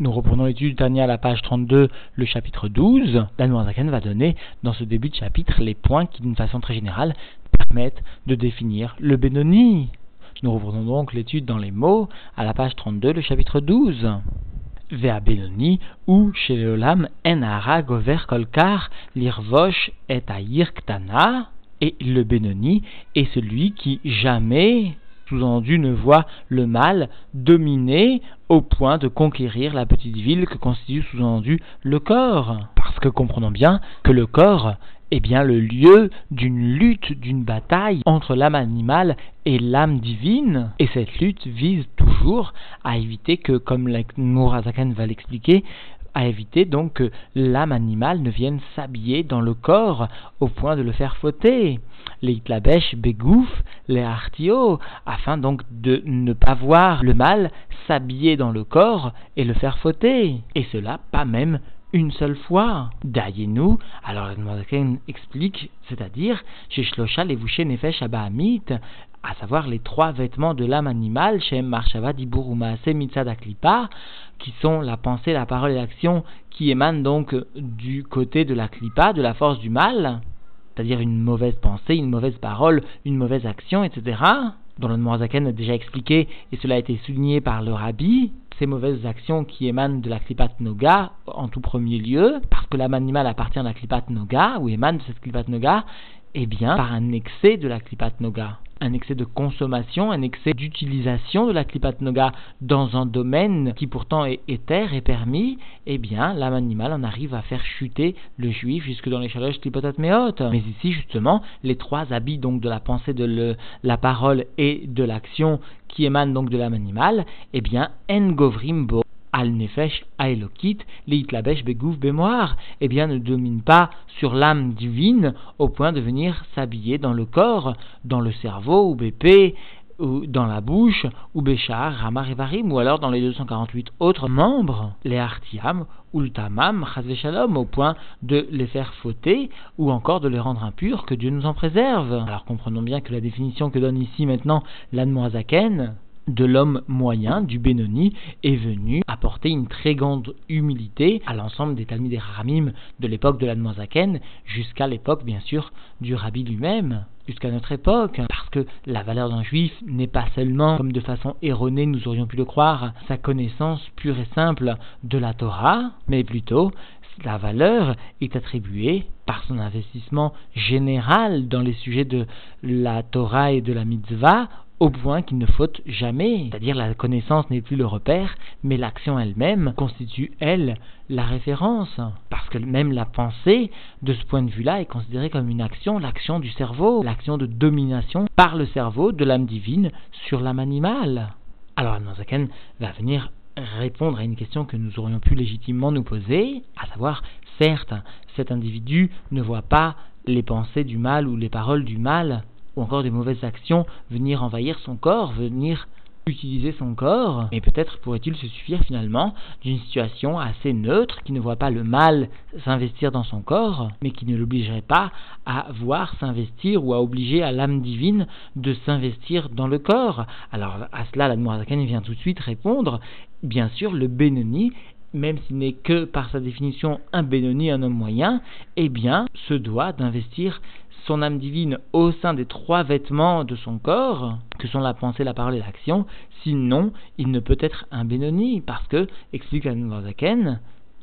Nous reprenons l'étude Tania à la page 32, le chapitre 12. L'Anmoazaken va donner dans ce début de chapitre les points qui, d'une façon très générale, permettent de définir le Benoni. Nous reprenons donc l'étude dans les mots à la page 32, le chapitre 12. Vea Benoni, ou chez l'Olam en gover kolkar lirvosh et ktana, et le Benoni est celui qui jamais sous-entendu ne voit le mal dominer au point de conquérir la petite ville que constitue sous-entendu le corps. Parce que comprenons bien que le corps est bien le lieu d'une lutte, d'une bataille entre l'âme animale et l'âme divine. Et cette lutte vise toujours à éviter que, comme Nourazakan va l'expliquer, à éviter donc que l'âme animale ne vienne s'habiller dans le corps au point de le faire fauter. Les itlabesh begouf, les artio, afin donc de ne pas voir le mal s'habiller dans le corps et le faire fauter. Et cela pas même une seule fois. Dayenu, alors la explique, c'est-à-dire, chez Shlosha Levouché Nefesh Abahamit, à savoir les trois vêtements de l'âme animale, Shem Marshava Diburuma Mitzad Aklipa, qui sont la pensée, la parole et l'action qui émanent donc du côté de la Klipa, de la force du mal, c'est-à-dire une mauvaise pensée, une mauvaise parole, une mauvaise action, etc., dont le Morazaken a déjà expliqué, et cela a été souligné par le Rabbi, ces mauvaises actions qui émanent de la Klipat Noga, en tout premier lieu, parce que l'âme animale appartient à la Klipat Noga, ou émane de cette Klipat Noga, eh bien, par un excès de la Klipat Noga un excès de consommation, un excès d'utilisation de la klipat noga dans un domaine qui pourtant est éther et permis, eh bien, l'âme animale en arrive à faire chuter le juif jusque dans les chaleuches klipotat. Mais ici, justement, les trois habits donc de la pensée, de la parole et de l'action qui émanent donc de l'âme animale, eh bien, en govrim bo al nefesh aelokit, labesh begouf bémoire, eh bien ne domine pas sur l'âme divine au point de venir s'habiller dans le corps, dans le cerveau ou bépé, ou dans la bouche, ou Béchar, Ramar et ou alors dans les 248 autres membres, les Artiam, ou le Tamam, Shalom, au point de les faire fauter, ou encore de les rendre impurs, que Dieu nous en préserve. Alors comprenons bien que la définition que donne ici maintenant l'Anmoazaken, de l'homme moyen, du Benoni, est venu apporter une très grande humilité à l'ensemble des Talmud et Haramim de l'époque de l'Admozaken, jusqu'à l'époque, bien sûr, du Rabbi lui-même, jusqu'à notre époque, parce que la valeur d'un juif n'est pas seulement, comme de façon erronée nous aurions pu le croire, sa connaissance pure et simple de la Torah, mais plutôt la valeur est attribuée par son investissement général dans les sujets de la Torah et de la mitzvah au point qu'il ne faute jamais. C'est-à-dire la connaissance n'est plus le repère, mais l'action elle-même constitue, elle, la référence. Parce que même la pensée, de ce point de vue-là, est considérée comme une action, l'action du cerveau, l'action de domination par le cerveau de l'âme divine sur l'âme animale. Alors Ananzaken va venir répondre à une question que nous aurions pu légitimement nous poser, à savoir, certes, cet individu ne voit pas les pensées du mal ou les paroles du mal ou encore des mauvaises actions venir envahir son corps, venir utiliser son corps, mais peut-être pourrait-il se suffire finalement d'une situation assez neutre qui ne voit pas le mal s'investir dans son corps, mais qui ne l'obligerait pas à voir s'investir ou à obliger à l'âme divine de s'investir dans le corps. Alors à cela, la Noirzakan vient tout de suite répondre, bien sûr, le Benoni même s'il n'est que par sa définition un Benoni, un homme moyen, eh bien, se doit d'investir son âme divine au sein des trois vêtements de son corps, que sont la pensée, la parole et l'action, sinon il ne peut être un Benoni, parce que, explique la Zaken,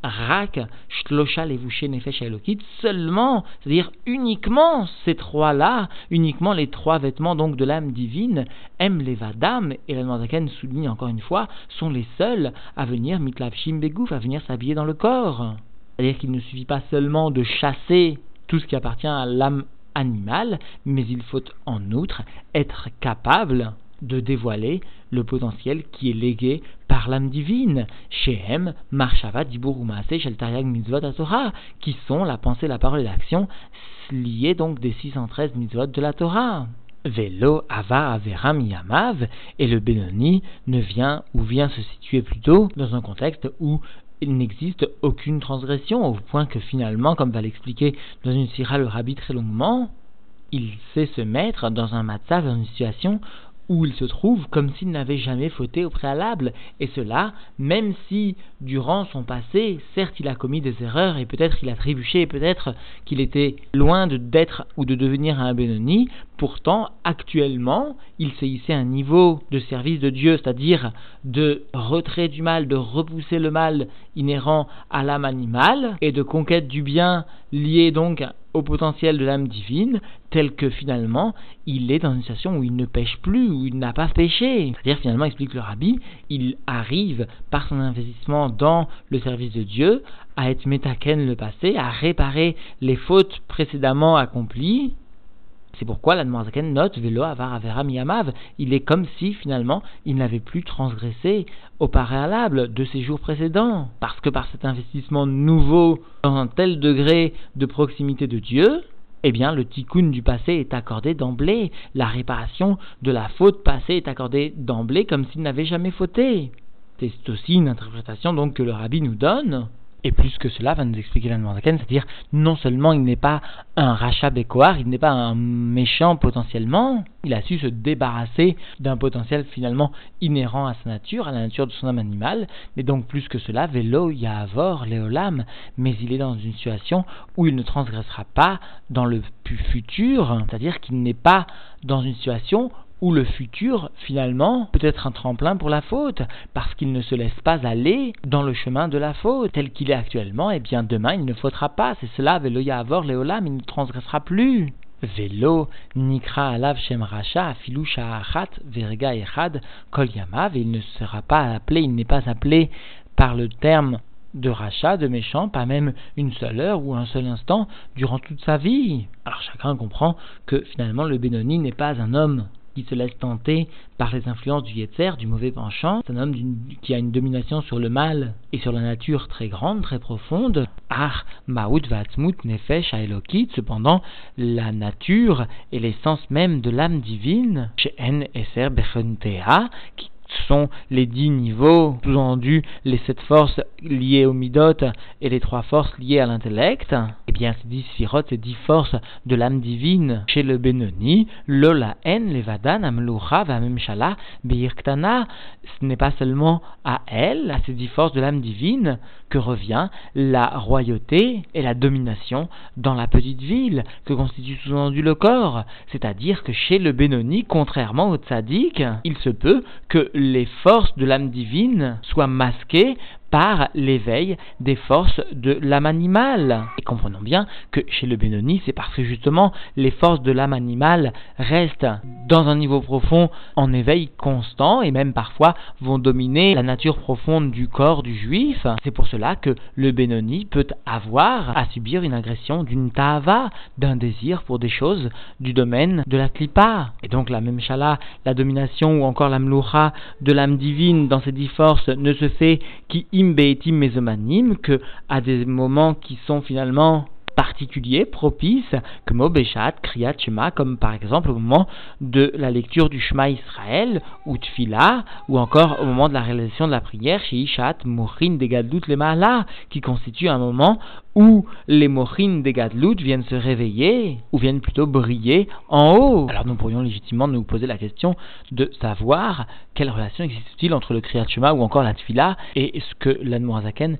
Rak, Shlosha, Levouché, Nefesh Elokit, seulement, c'est-à-dire uniquement ces trois-là, uniquement les trois vêtements donc de l'âme divine, M, Levadam, et la Zaken souligne encore une fois, sont les seuls à venir Mitlav Begouf, à venir s'habiller dans le corps. C'est-à-dire qu'il ne suffit pas seulement de chasser tout ce qui appartient à l'âme animal, mais il faut en outre être capable de dévoiler le potentiel qui est légué par l'âme divine, Shehem, Marshava, Diburumase, Sheltariag, Mitzvot, Torah, qui sont la pensée, la parole et l'action liées donc des 613 mitzvot de la Torah. Velo, Ava, Averam, Yamav, et le Benoni ne vient ou vient se situer plutôt dans un contexte où il n'existe aucune transgression, au point que finalement, comme va l'expliquer dans une sira le rabbi très longuement, il sait se mettre dans un matzah, dans une situation où il se trouve comme s'il n'avait jamais fauté au préalable, et cela même si durant son passé, certes il a commis des erreurs et peut-être il a trébuché, et peut-être qu'il était loin d'être ou de devenir un Benoni, pourtant actuellement il s'est un niveau de service de Dieu, c'est-à-dire de retrait du mal, de repousser le mal inhérent à l'âme animale et de conquête du bien lié donc au potentiel de l'âme divine, tel que finalement il est dans une situation où il ne pêche plus, où il n'a pas péché. C'est-à-dire finalement, explique le rabbi, il arrive par son investissement dans le service de Dieu à être métaken le passé, à réparer les fautes précédemment accomplies, c'est pourquoi la Zaken note Velo Avar Avera Miyamav. Il est comme si finalement il n'avait plus transgressé au préalable de ses jours précédents. Parce que par cet investissement nouveau dans un tel degré de proximité de Dieu, eh bien le tikkun du passé est accordé d'emblée. La réparation de la faute passée est accordée d'emblée comme s'il n'avait jamais fauté. C'est aussi une interprétation donc que le rabbi nous donne et plus que cela, va nous expliquer la c'est-à-dire non seulement il n'est pas un rachat bécoir, il n'est pas un méchant potentiellement, il a su se débarrasser d'un potentiel finalement inhérent à sa nature, à la nature de son âme animale, mais donc plus que cela, vélo yavor léolam, mais il est dans une situation où il ne transgressera pas dans le futur, c'est-à-dire qu'il n'est pas dans une situation où le futur, finalement, peut être un tremplin pour la faute, parce qu'il ne se laisse pas aller dans le chemin de la faute, tel qu'il est actuellement, et bien demain il ne faudra pas, c'est cela, Velo Yahavor Leolam, il ne transgressera plus. Velo Nikra Alav Shem Racha Afilou Sha'achat Verga Echad Kol Yamav, il ne sera pas appelé, il n'est pas appelé par le terme de rachat, de méchant, pas même une seule heure ou un seul instant durant toute sa vie. Alors chacun comprend que finalement le Benoni n'est pas un homme qui se laisse tenter par les influences du Yetzer, du mauvais penchant. C'est un homme qui a une domination sur le mal et sur la nature très grande, très profonde. Ar, Maout, Vatzmut, Nefesh, Aelokit. Cependant, la nature et l'essence même de l'âme divine, Eser sont les dix niveaux, sous-entendu les sept forces liées au midot et les trois forces liées à l'intellect, eh bien ces dix sirotes, ces dix forces de l'âme divine chez le Benoni, lola en levadan amlucha vamemshala beirktana, ce n'est pas seulement à elle, à ces dix forces de l'âme divine, que revient la royauté et la domination dans la petite ville que constitue sous-entendu le corps, c'est-à-dire que chez le Benoni, contrairement au tzaddik, il se peut que les forces de l'âme divine soient masquées par l'éveil des forces de l'âme animale. Et comprenons bien que chez le Benoni, c'est parce que justement les forces de l'âme animale restent dans un niveau profond en éveil constant et même parfois vont dominer la nature profonde du corps du juif. C'est pour cela que le Benoni peut avoir à subir une agression d'une tava, d'un désir pour des choses du domaine de la klipa. Et donc la même chala, la domination ou encore la mloucha de l'âme divine dans ces dix forces ne se fait qui im que à des moments qui sont finalement particuliers, propices, comme au Beshat, Kriyat Shema, comme par exemple au moment de la lecture du Shema Israël, ou Tfila, ou encore au moment de la réalisation de la prière, chez Ishat, Mochin, Degadlut, les Mahala, qui constitue un moment où les Mochin, Degadlut viennent se réveiller, ou viennent plutôt briller en haut. Alors nous pourrions légitimement nous poser la question de savoir quelle relation existe-t-il entre le Kriyat Shema ou encore la Tfila et ce que l'Admorazaken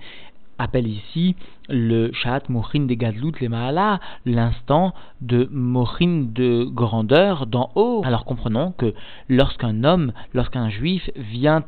appelle ici le Shat Mochin de Gadlut le Mahala, l'instant de Mochin de grandeur d'en haut. Alors comprenons que lorsqu'un homme, lorsqu'un juif vient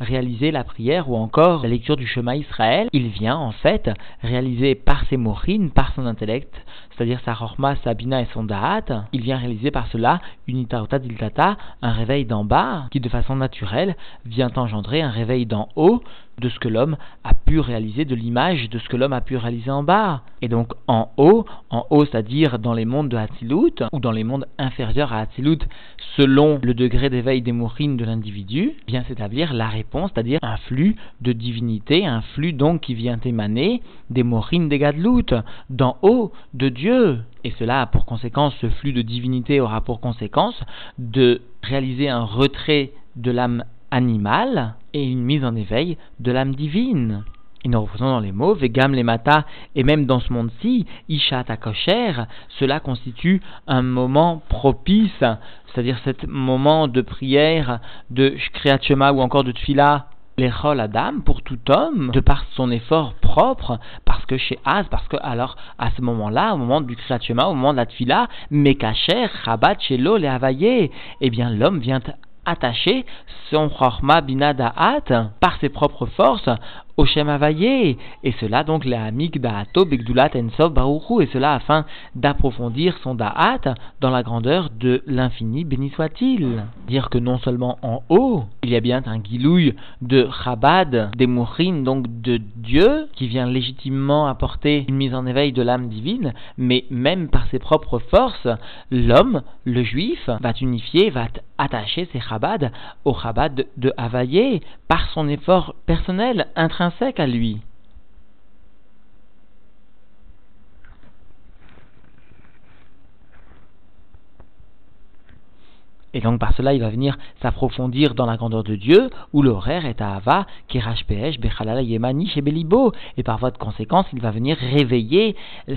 réaliser la prière ou encore la lecture du chemin Israël, il vient en fait réaliser par ses Mochin, par son intellect, c'est-à-dire sa Rorma, sa Bina et son Da'at, il vient réaliser par cela une Itaota Diltata, un réveil d'en bas, qui de façon naturelle vient engendrer un réveil d'en haut de ce que l'homme a pu réaliser, de l'image de ce que l'homme a pu réalisé en bas. Et donc en haut, en haut c'est-à-dire dans les mondes de Hatzilut, ou dans les mondes inférieurs à Hatzilut, selon le degré d'éveil des mourines de l'individu, vient s'établir la réponse, c'est-à-dire un flux de divinité, un flux donc qui vient émaner des mourines des Gadlut, d'en haut de Dieu. Et cela a pour conséquence, ce flux de divinité aura pour conséquence de réaliser un retrait de l'âme animale et une mise en éveil de l'âme divine. Et nous reprenons dans les mots, Vegam les mata, et même dans ce monde-ci, Isha kosher, cela constitue un moment propice, c'est-à-dire ce moment de prière, de Kriyat ou encore de Tfila, les Adam pour tout homme, de par son effort propre, parce que chez Az, parce que alors à ce moment-là, au moment du Kriyat au moment de la Tfila, Mekacher, Rabat, Shelo, les Havaye, eh bien l'homme vient attacher son Chorma Binadaat par ses propres forces au Shem Et cela donc la Amik Da'ato Begdulat Ensof Baruchu. Et cela afin d'approfondir son Da'at dans la grandeur de l'infini, béni soit-il. Dire que non seulement en haut, il y a bien un guilouille de Chabad, des Mouchines, donc de Dieu, qui vient légitimement apporter une mise en éveil de l'âme divine, mais même par ses propres forces, l'homme, le juif, va unifier, va attacher ses Chabad au Chabad de Havaïe par son effort personnel, intrinsèque à lui. Et donc par cela, il va venir s'approfondir dans la grandeur de Dieu, où l'horaire est à Ava, Kirashpesh, Bechalala Yemani, Belibo. Et par voie de conséquence, il va venir réveiller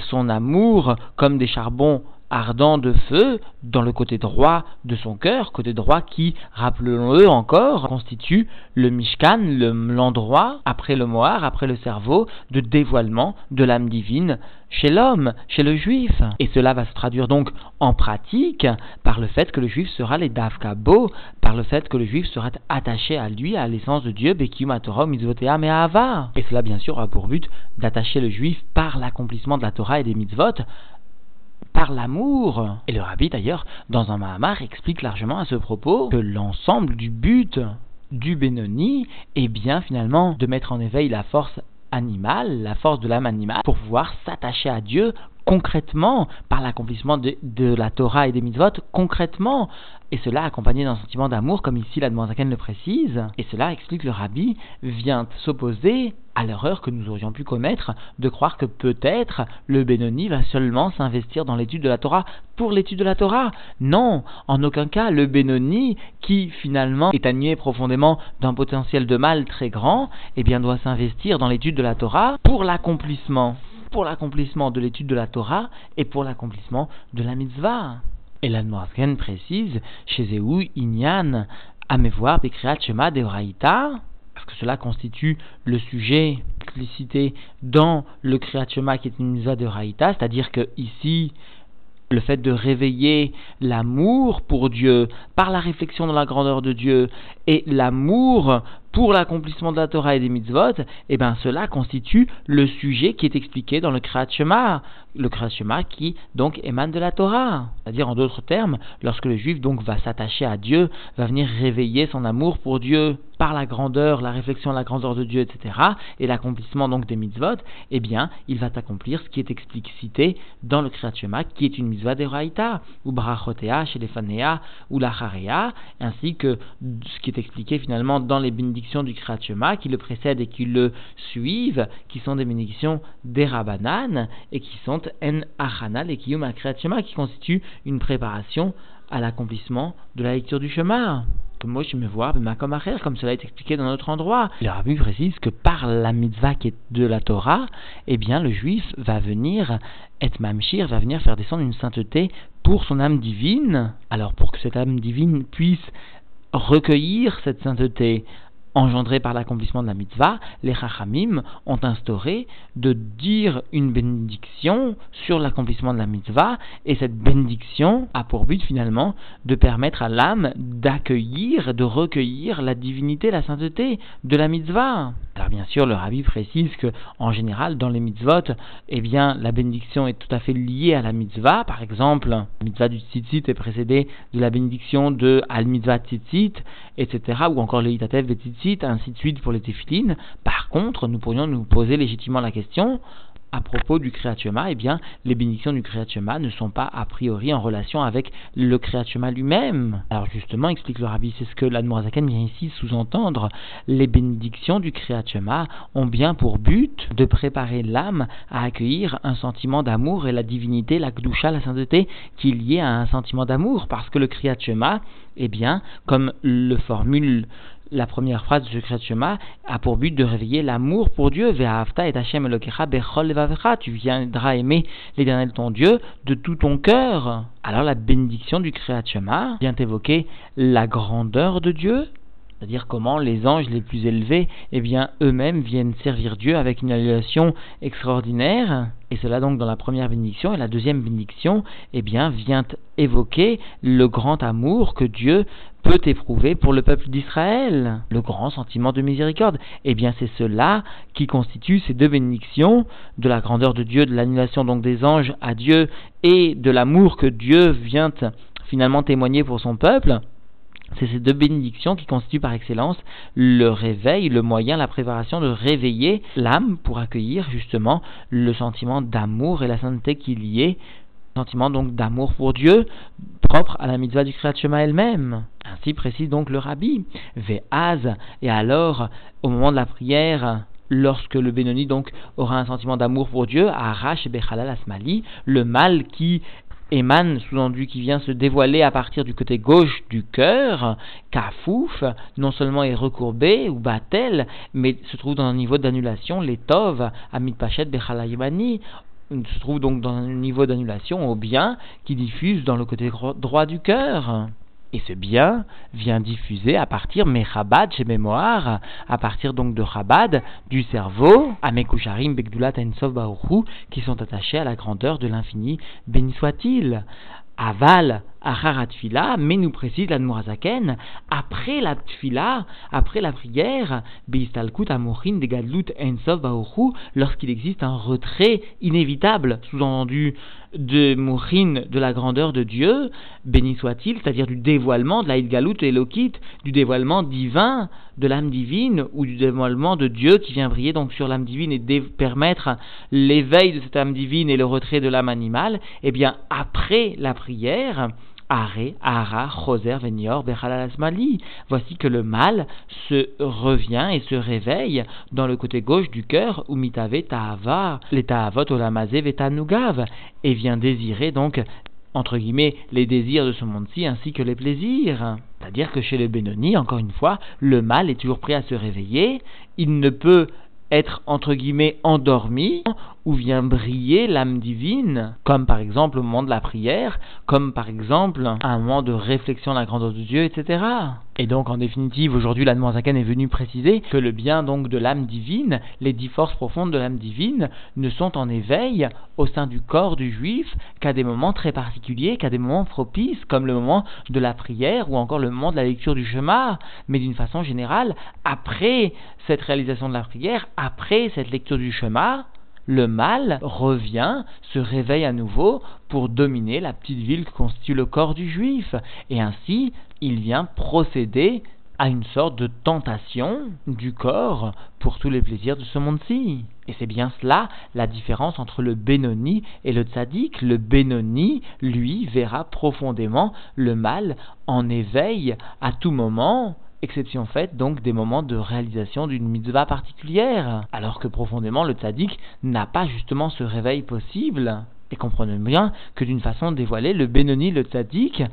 son amour comme des charbons ardent de feu dans le côté droit de son cœur, côté droit qui, rappelons-le encore, constitue le Mishkan, l'endroit, après le Moar, après le cerveau, de dévoilement de l'âme divine chez l'homme, chez le juif. Et cela va se traduire donc en pratique par le fait que le juif sera les Davkabo, par le fait que le juif sera attaché à lui, à l'essence de Dieu, Bekium Torah, Mitzvotea, Me'ava. Et cela, bien sûr, a pour but d'attacher le juif par l'accomplissement de la Torah et des mitzvot par l'amour. Et le rabbi d'ailleurs, dans un Mahamar, explique largement à ce propos que l'ensemble du but du Benoni est bien finalement de mettre en éveil la force animale, la force de l'âme animale, pour pouvoir s'attacher à Dieu concrètement par l'accomplissement de, la Torah et des mitzvot, concrètement, et cela accompagné d'un sentiment d'amour, comme ici la Zaken le précise, et cela explique le rabbi, vient s'opposer à l'erreur que nous aurions pu commettre de croire que peut-être le Benoni va seulement s'investir dans l'étude de la Torah pour l'étude de la Torah. Non, en aucun cas, le Benoni, qui finalement est animé profondément d'un potentiel de mal très grand, eh bien doit s'investir dans l'étude de la Torah pour l'accomplissement pour l'accomplissement de l'étude de la Torah et pour l'accomplissement de la mitzvah. Et la Noirken précise, chez Zéhou, Inyan, Amevoir, Bekriat, Shema, Deoraita, parce que cela constitue le sujet explicité dans le Kriyat qui est une mitzvah de Raïta, c'est-à-dire que ici, le fait de réveiller l'amour pour Dieu par la réflexion dans la grandeur de Dieu et l'amour pour l'accomplissement de la Torah et des mitzvot, eh bien cela constitue le sujet qui est expliqué dans le Kriyat Shema, le Kriyat Shema qui donc émane de la Torah. C'est-à-dire en d'autres termes, lorsque le juif donc va s'attacher à Dieu, va venir réveiller son amour pour Dieu par la grandeur, la réflexion à la grandeur de Dieu, etc., et l'accomplissement donc des mitzvot, eh bien il va accomplir ce qui est explicité dans le Kriyat Shema, qui est une mitzvah de Raïta, ou Barachotea, Shelefanea, ou la ainsi que ce qui est expliqué finalement dans les bénédictions du Kriyat qui le précèdent et qui le suivent, qui sont des bénédictions des Rabbanan et qui sont En Achanal et Kiyum Kriyat qui constituent une préparation à l'accomplissement de la lecture du chemin. Comme moi je me vois, comme cela est expliqué dans notre endroit. Le rabbi précise que par la mitzvah qui est de la Torah, eh bien le juif va venir, et mamshir, va venir faire descendre une sainteté pour son âme divine. Alors pour que cette âme divine puisse recueillir cette sainteté, engendré par l'accomplissement de la mitzvah, les Chachamim ont instauré de dire une bénédiction sur l'accomplissement de la mitzvah, et cette bénédiction a pour but finalement de permettre à l'âme d'accueillir, de recueillir la divinité, la sainteté de la mitzvah. Alors bien sûr, le rabbi précise que en général, dans les mitzvot, eh bien, la bénédiction est tout à fait liée à la mitzvah. Par exemple, la mitzvah du tzitzit est précédée de la bénédiction de al mitzvah tzitzit, etc., ou encore le hitatev tzitzit ainsi de suite pour les téphilines. Par contre, nous pourrions nous poser légitimement la question, à propos du Kriyat eh bien, les bénédictions du Kriyat ne sont pas a priori en relation avec le Kriyat lui-même. Alors justement, explique le Rabbi, c'est ce que l'Admorazaken vient ici sous-entendre. Les bénédictions du Kriyat ont bien pour but de préparer l'âme à accueillir un sentiment d'amour et la divinité, la Gdusha, la sainteté, qui est liée à un sentiment d'amour, parce que le Kriyat eh bien, comme le formule la première phrase Kriyat Shema a pour but de réveiller l'amour pour Dieu. Et Tu viendras aimer l'Éternel ton Dieu de tout ton cœur. Alors la bénédiction du Kriyat Shema vient évoquer la grandeur de Dieu, c'est-à-dire comment les anges les plus élevés, eh bien, eux-mêmes viennent servir Dieu avec une annulation extraordinaire. Et cela donc dans la première bénédiction. Et la deuxième bénédiction, eh bien, vient évoquer le grand amour que Dieu peut éprouver pour le peuple d'Israël, le grand sentiment de miséricorde. Eh bien, c'est cela qui constitue ces deux bénédictions, de la grandeur de Dieu, de l'annulation donc des anges à Dieu, et de l'amour que Dieu vient finalement témoigner pour son peuple. C'est ces deux bénédictions qui constituent par excellence le réveil, le moyen, la préparation de réveiller l'âme pour accueillir justement le sentiment d'amour et la sainteté qui y est, sentiment donc d'amour pour Dieu propre à la mitzvah du Kriyat Shema elle-même. Ainsi précise donc le rabbi. Ve'az, et alors, au moment de la prière, lorsque le Benoni donc aura un sentiment d'amour pour Dieu, Arash Bechalal Asmali, le mal qui émane, sous-entendu qui vient se dévoiler à partir du côté gauche du cœur, Kafouf, non seulement est recourbé ou batel, mais se trouve dans un niveau d'annulation, l'étov, Amit Pachet Bechalayimani, se trouve donc dans un niveau d'annulation au bien qui diffuse dans le côté droit du cœur. Et ce bien vient diffuser à partir Mechabad chez mémoire, à partir donc de Chabad, du cerveau, à Mekusharim, Begdulat, Ensov, qui sont attachés à la grandeur de l'infini, béni soit-il. Aval, Mais nous précise la Mourazaken, après la Tfila, après la prière, Beistalkut de Gadlut Ensov Baoru, lorsqu'il existe un retrait inévitable, sous-entendu de Mourin, de la grandeur de Dieu, béni soit-il, c'est-à-dire du dévoilement de la Galut et Lokit, du dévoilement divin de l'âme divine, ou du dévoilement de Dieu qui vient briller donc sur l'âme divine et permettre l'éveil de cette âme divine et le retrait de l'âme animale, eh bien, après la prière, Ara, Venior. Voici que le mal se revient et se réveille dans le côté gauche du cœur, où mitave ta'ava, les et vient désirer donc entre guillemets, les désirs de ce monde-ci ainsi que les plaisirs. C'est-à-dire que chez les Benoni, encore une fois, le mal est toujours prêt à se réveiller, il ne peut être entre guillemets endormi où vient briller l'âme divine, comme par exemple au moment de la prière, comme par exemple à un moment de réflexion de la grandeur de Dieu, etc. Et donc en définitive, aujourd'hui l'Anne est venu préciser que le bien donc de l'âme divine, les dix forces profondes de l'âme divine, ne sont en éveil au sein du corps du juif qu'à des moments très particuliers, qu'à des moments propices, comme le moment de la prière ou encore le moment de la lecture du chemin, mais d'une façon générale, après cette réalisation de la prière, après cette lecture du chemin, le mal revient, se réveille à nouveau pour dominer la petite ville que constitue le corps du juif. Et ainsi, il vient procéder à une sorte de tentation du corps pour tous les plaisirs de ce monde-ci. Et c'est bien cela la différence entre le Benoni et le Tzaddik. Le Benoni, lui, verra profondément le mal en éveil à tout moment exception faite donc des moments de réalisation d'une mitzvah particulière, alors que profondément le tzaddik n'a pas justement ce réveil possible. Et comprenez bien que d'une façon dévoilée, le Benoni et le Tzaddik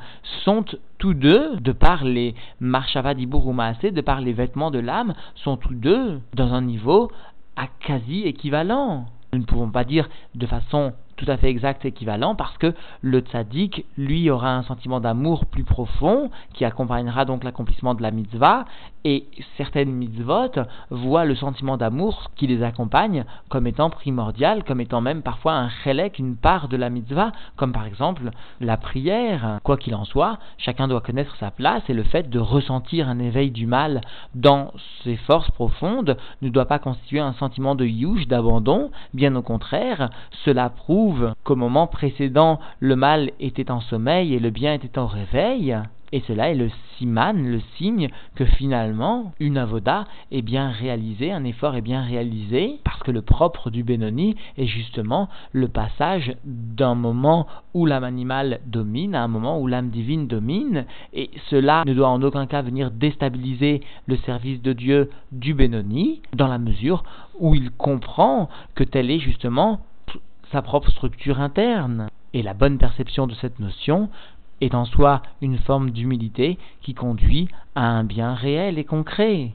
sont tous deux, de par les Marshava ou de par les vêtements de l'âme, sont tous deux dans un niveau à quasi équivalent. Nous ne pouvons pas dire de façon tout à fait exact équivalent parce que le tzaddik, lui, aura un sentiment d'amour plus profond qui accompagnera donc l'accomplissement de la mitzvah et certaines mitzvot voient le sentiment d'amour qui les accompagne comme étant primordial, comme étant même parfois un chelek, une part de la mitzvah, comme par exemple la prière. Quoi qu'il en soit, chacun doit connaître sa place et le fait de ressentir un éveil du mal dans ses forces profondes ne doit pas constituer un sentiment de yuge, d'abandon, bien au contraire, cela prouve qu'au moment précédent, le mal était en sommeil et le bien était en réveil. Et cela est le siman, le signe que finalement, une avoda est bien réalisée, un effort est bien réalisé, parce que le propre du Benoni est justement le passage d'un moment où l'âme animale domine à un moment où l'âme divine domine, et cela ne doit en aucun cas venir déstabiliser le service de Dieu du Benoni, dans la mesure où il comprend que telle est justement sa propre structure interne. Et la bonne perception de cette notion est en soi une forme d'humilité qui conduit à un bien réel et concret.